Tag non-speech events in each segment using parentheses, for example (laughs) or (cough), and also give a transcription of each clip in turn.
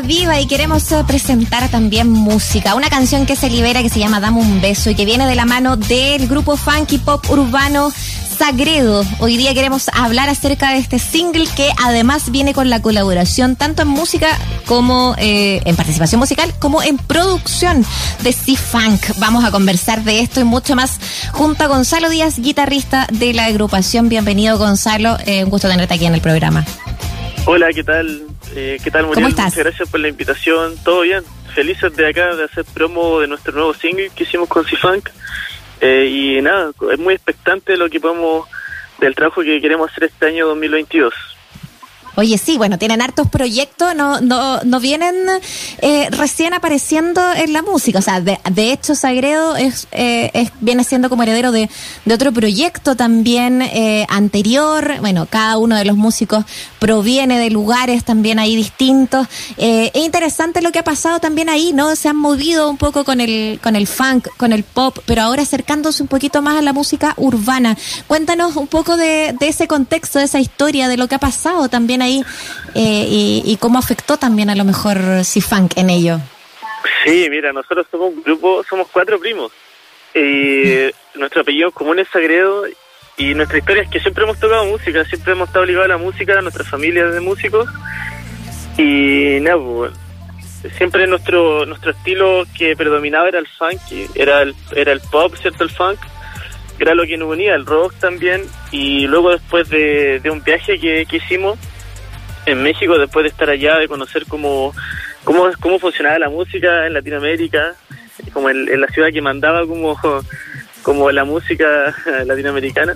Viva y queremos eh, presentar también música. Una canción que se libera que se llama Dame un beso y que viene de la mano del grupo funky pop urbano Sagredo. Hoy día queremos hablar acerca de este single que además viene con la colaboración tanto en música como eh, en participación musical como en producción de C-Funk. Vamos a conversar de esto y mucho más junto a Gonzalo Díaz, guitarrista de la agrupación. Bienvenido Gonzalo, eh, un gusto tenerte aquí en el programa. Hola, ¿qué tal? Eh, ¿Qué tal, Muriel? ¿Cómo estás? Muchas gracias por la invitación. ¿Todo bien? Felices de acá de hacer promo de nuestro nuevo single que hicimos con C-Funk. Eh, y nada, es muy expectante lo que podemos, del trabajo que queremos hacer este año 2022. Oye, sí, bueno, tienen hartos proyectos, no, no, no vienen eh, recién apareciendo en la música. O sea, de, de hecho, Sagredo es, eh, es, viene siendo como heredero de, de otro proyecto también eh, anterior. Bueno, cada uno de los músicos proviene de lugares también ahí distintos. Eh, es interesante lo que ha pasado también ahí, ¿no? Se han movido un poco con el, con el funk, con el pop, pero ahora acercándose un poquito más a la música urbana. Cuéntanos un poco de, de ese contexto, de esa historia, de lo que ha pasado también ahí eh, y, y, cómo afectó también a lo mejor C-Funk en ello. Sí, mira, nosotros somos un grupo, somos cuatro primos. Y nuestro apellido común es Sagredo y nuestra historia es que siempre hemos tocado música, siempre hemos estado ligados a la música, a nuestra familia de músicos. Y nada, pues, siempre nuestro nuestro estilo que predominaba era el funk, era el, era el pop, ¿cierto? El funk era lo que nos unía, el rock también. Y luego después de, de un viaje que, que hicimos, en México después de estar allá, de conocer cómo, cómo, cómo funcionaba la música en Latinoamérica, como en la ciudad que mandaba como, como la música (laughs) latinoamericana.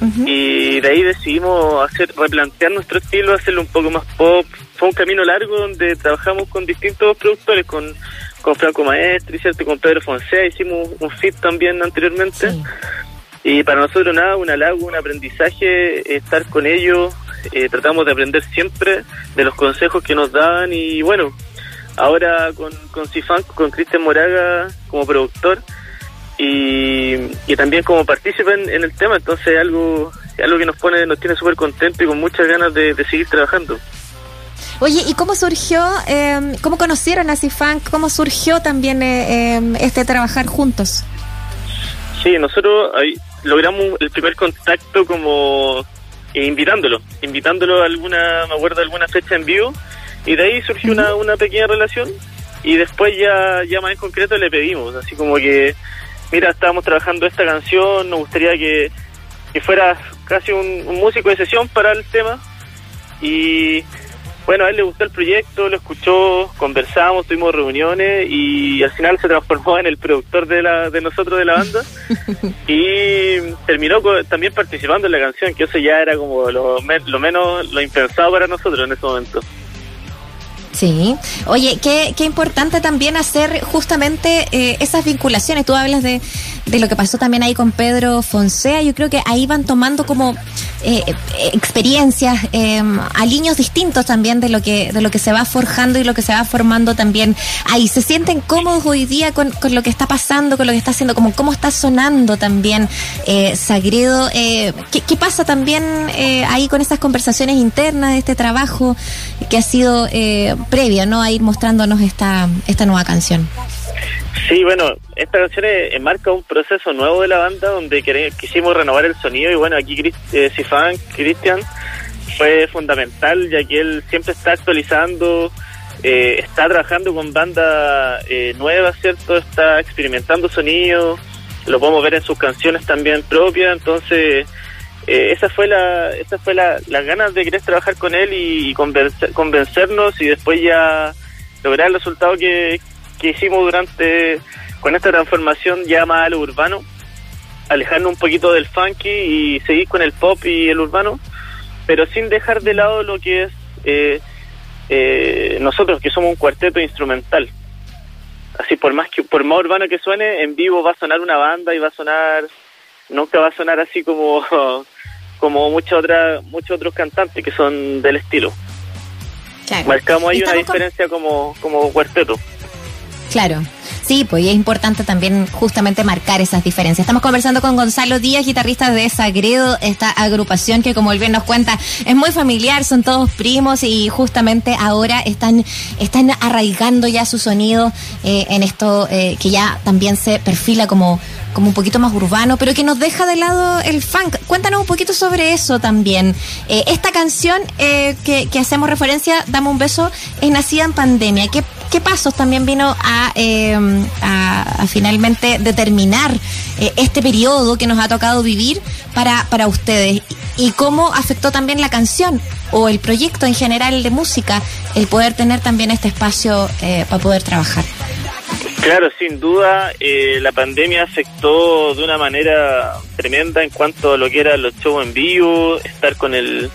Uh -huh. Y de ahí decidimos hacer replantear nuestro estilo, hacerlo un poco más pop. Fue un camino largo donde trabajamos con distintos productores, con, con Franco Maestri, ¿cierto? con Pedro Fonseca, hicimos un fit también anteriormente. Sí. Y para nosotros nada, un halago, un aprendizaje, estar con ellos, eh, tratamos de aprender siempre de los consejos que nos daban y bueno, ahora con, con Cifan, con Cristian Moraga como productor y, y también como partícipe en, en, el tema, entonces algo, algo que nos pone, nos tiene súper contentos y con muchas ganas de, de, seguir trabajando. Oye, ¿y cómo surgió, eh, cómo conocieron a Cifan, cómo surgió también eh, este trabajar juntos? Sí, nosotros ahí logramos el primer contacto como eh, invitándolo, invitándolo a alguna, me acuerdo, alguna fecha en vivo, y de ahí surgió una, una pequeña relación, y después ya, ya más en concreto le pedimos, así como que, mira, estábamos trabajando esta canción, nos gustaría que, que fuera casi un, un músico de sesión para el tema, y bueno, a él le gustó el proyecto, lo escuchó, conversamos, tuvimos reuniones y al final se transformó en el productor de la de nosotros de la banda (laughs) y terminó con, también participando en la canción, que eso ya era como lo, lo menos lo impensado para nosotros en ese momento. Sí. Oye, qué, qué importante también hacer justamente eh, esas vinculaciones. Tú hablas de, de lo que pasó también ahí con Pedro Fonsea. Yo creo que ahí van tomando como eh, experiencias, eh, aliños distintos también de lo que de lo que se va forjando y lo que se va formando también. Ahí se sienten cómodos hoy día con, con lo que está pasando, con lo que está haciendo, como cómo está sonando también eh, Sagredo. Eh, ¿qué, ¿qué, pasa también eh, ahí con esas conversaciones internas de este trabajo que ha sido eh, previo, ¿no? A ir mostrándonos esta, esta nueva canción. Sí, bueno, esta canción enmarca un proceso nuevo de la banda donde quisimos renovar el sonido y bueno, aquí eh, Sifan, Cristian, fue fundamental ya que él siempre está actualizando, eh, está trabajando con bandas eh, nuevas, ¿cierto? Está experimentando sonido, lo podemos ver en sus canciones también propias, entonces eh, esa fue la esa fue la, las ganas de querer trabajar con él y, y convencer, convencernos y después ya lograr el resultado que, que hicimos durante con esta transformación ya más a lo urbano alejarnos un poquito del funky y seguir con el pop y el urbano pero sin dejar de lado lo que es eh, eh, nosotros que somos un cuarteto instrumental. Así por más que por más urbano que suene en vivo va a sonar una banda y va a sonar nunca va a sonar así como (laughs) como muchos otras muchos otros cantantes que son del estilo claro. marcamos ahí una diferencia con... como como cuarteto Claro. Sí, pues y es importante también justamente marcar esas diferencias. Estamos conversando con Gonzalo Díaz, guitarrista de Sagredo, esta agrupación que como él bien nos cuenta es muy familiar, son todos primos y justamente ahora están, están arraigando ya su sonido eh, en esto eh, que ya también se perfila como como un poquito más urbano, pero que nos deja de lado el funk. Cuéntanos un poquito sobre eso también. Eh, esta canción eh, que, hacemos referencia, Dame un beso, es nacida en pandemia. ¿Qué, pasos también vino a, em, a, finalmente determinar eh, este periodo que nos ha tocado vivir para, para ustedes? ¿Y cómo afectó también la canción o el proyecto en general de música el poder tener también este espacio para poder trabajar? Claro, sin duda, eh, la pandemia afectó de una manera tremenda en cuanto a lo que eran los shows en vivo, estar con el,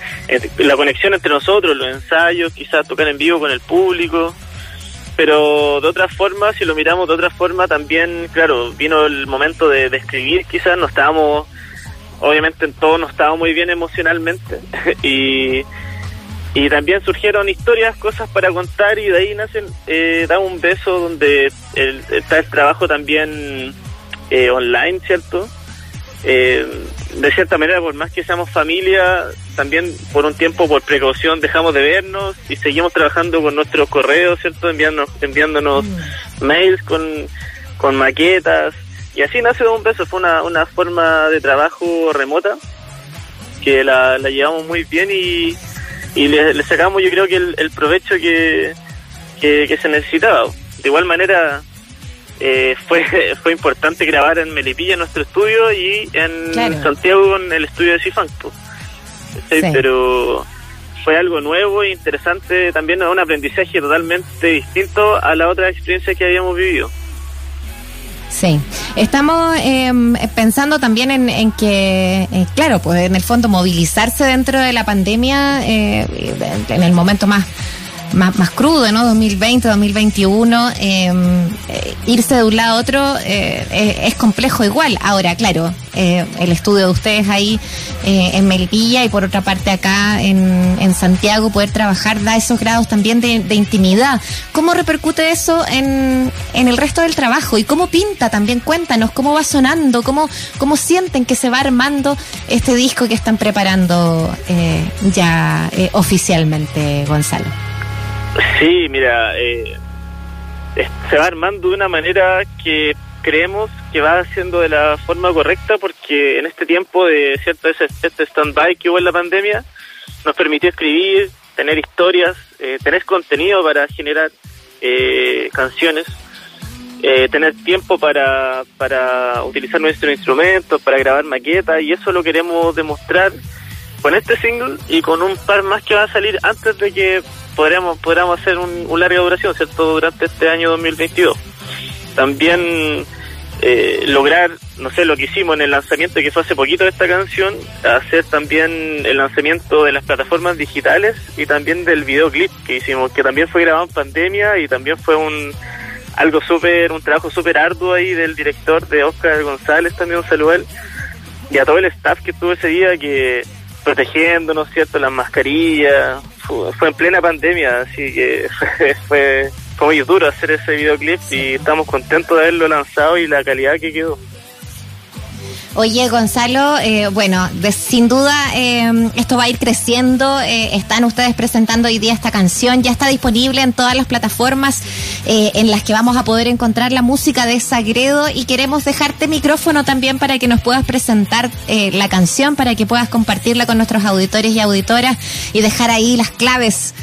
la conexión entre nosotros, los ensayos, quizás tocar en vivo con el público. Pero de otra forma, si lo miramos de otra forma, también, claro, vino el momento de, de escribir, quizás no estábamos, obviamente en todo no estábamos muy bien emocionalmente (laughs) y y también surgieron historias, cosas para contar y de ahí nacen eh, Da un beso donde está el trabajo también eh, online, ¿cierto? Eh, de cierta manera, por más que seamos familia, también por un tiempo, por precaución, dejamos de vernos y seguimos trabajando con nuestros correos, ¿cierto? Enviándonos, enviándonos mm. mails con, con maquetas. Y así nace un beso, fue una, una forma de trabajo remota que la, la llevamos muy bien y, y le, sacamos yo creo que el, provecho que, que, se necesitaba. De igual manera eh, fue (laughs) fue importante grabar en Melipilla, nuestro estudio, y en Santiago en el estudio de Cifan. Pero fue algo nuevo e interesante, también un aprendizaje totalmente distinto a la otra experiencia que habíamos vivido. Sí, estamos em, pensando también en, que, eh, claro, pues en el fondo movilizarse dentro de la pandemia eh, en el momento más más, más crudo, ¿no? 2020, 2021, em, eh, irse de un lado a otro eh, es complejo igual. Ahora, claro, eh, el estudio de ustedes ahí en Melipilla y por otra parte acá en, en, Santiago, poder trabajar da esos grados también de, de intimidad. ¿Cómo repercute eso en, en, el resto del trabajo? ¿Y cómo pinta también? Cuéntanos, ¿cómo va sonando? ¿Cómo, cómo sienten que se va armando este disco que están preparando ya oficialmente, Gonzalo? Sí, mira, eh, se va armando de una manera que creemos que va siendo de la forma correcta porque en este tiempo de cierto este stand-by que hubo en la pandemia nos permitió escribir, tener historias, eh, tener contenido para generar eh, canciones, eh, tener tiempo para, para utilizar nuestros instrumentos, para grabar maquetas y eso lo queremos demostrar con este single y con un par más que va a salir antes de que podríamos, podríamos hacer un, un larga duración, ¿cierto? Durante este año 2022. También eh, lograr, no sé, lo que hicimos en el lanzamiento que fue hace poquito de esta canción, hacer también el lanzamiento de las plataformas digitales y también del videoclip que hicimos, que también fue grabado en pandemia y también fue un algo súper, un trabajo súper arduo ahí del director de Oscar González, también un saludo él, y a todo el staff que estuvo ese día que protegiéndonos, ¿cierto? Las mascarillas, fue, en plena pandemia, así que (laughs) fue, fue, muy duro hacer ese videoclip y estamos contentos de haberlo lanzado y la calidad que quedó. Oye, Gonzalo, eh, bueno, sin duda eh, esto va a ir creciendo. Eh, están ustedes presentando hoy día esta canción. Ya está disponible en todas las plataformas en las que vamos a poder encontrar la música de Sagredo. Y queremos dejarte micrófono también para que nos puedas presentar la canción, para que puedas compartirla con nuestros auditores y auditoras y dejar ahí las claves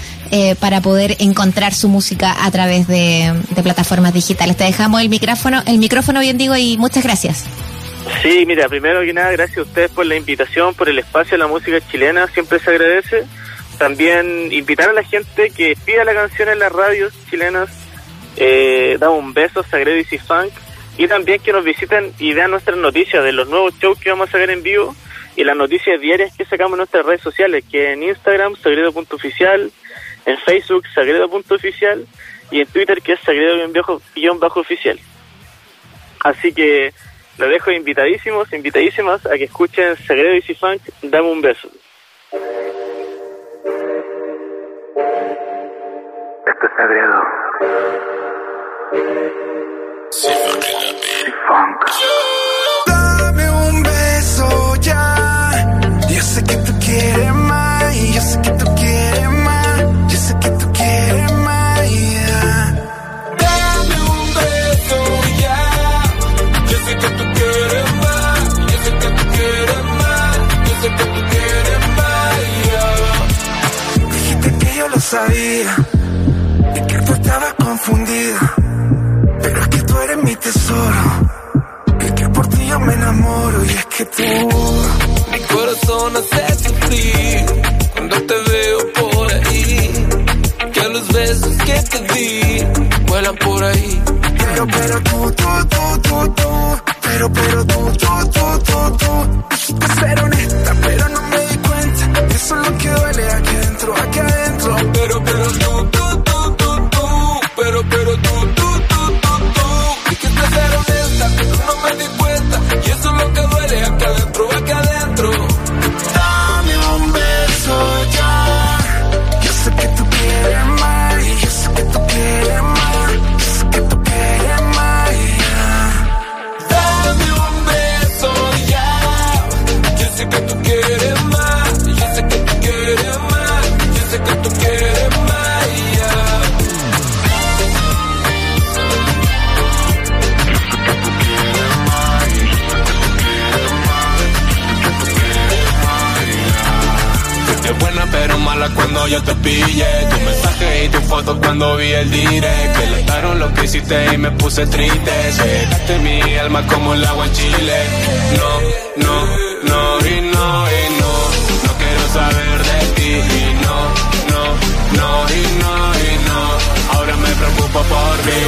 para poder encontrar su música a través de, de, plataformas digitales. Te dejamos el micrófono, el micrófono bien digo, y muchas gracias. Sí, mira, primero que nada, gracias a ustedes por la invitación, por el espacio de la música chilena, siempre se agradece. También invitar a la gente que pida la canción en las radios chilenas, eh, da un beso, Sagredo y Funk, y también que nos visiten y vean nuestras noticias de los nuevos shows que vamos a sacar en vivo y las noticias diarias que sacamos en nuestras redes sociales, que en Instagram, sagredo.oficial, en Facebook, sagredo.oficial, y en Twitter, que es sagredo-oficial. Así que los dejo invitadísimos, invitadísimas a que escuchen Sagredo y Funk, Dame un beso. Esto es Sagredo. Dame sabía. Y que tú estabas confundida. Pero es que tú eres mi tesoro yo me enamoro y es que tú Mi corazón hace sufrir Cuando te veo por ahí Que los besos que te di Vuelan por ahí Pero, pero tú, tú, tú, tú, tú Pero, pero tú, tú, tú, tú, tú Dijiste ser honesta buena pero mala cuando yo te pille. Tu mensaje y tu foto cuando vi el direct. Que lanzaron lo que hiciste y me puse triste. Secaste mi alma como el agua en Chile. No, no, no y no y no. No quiero saber de ti y no, no, no y no y no. Ahora me preocupo por mí.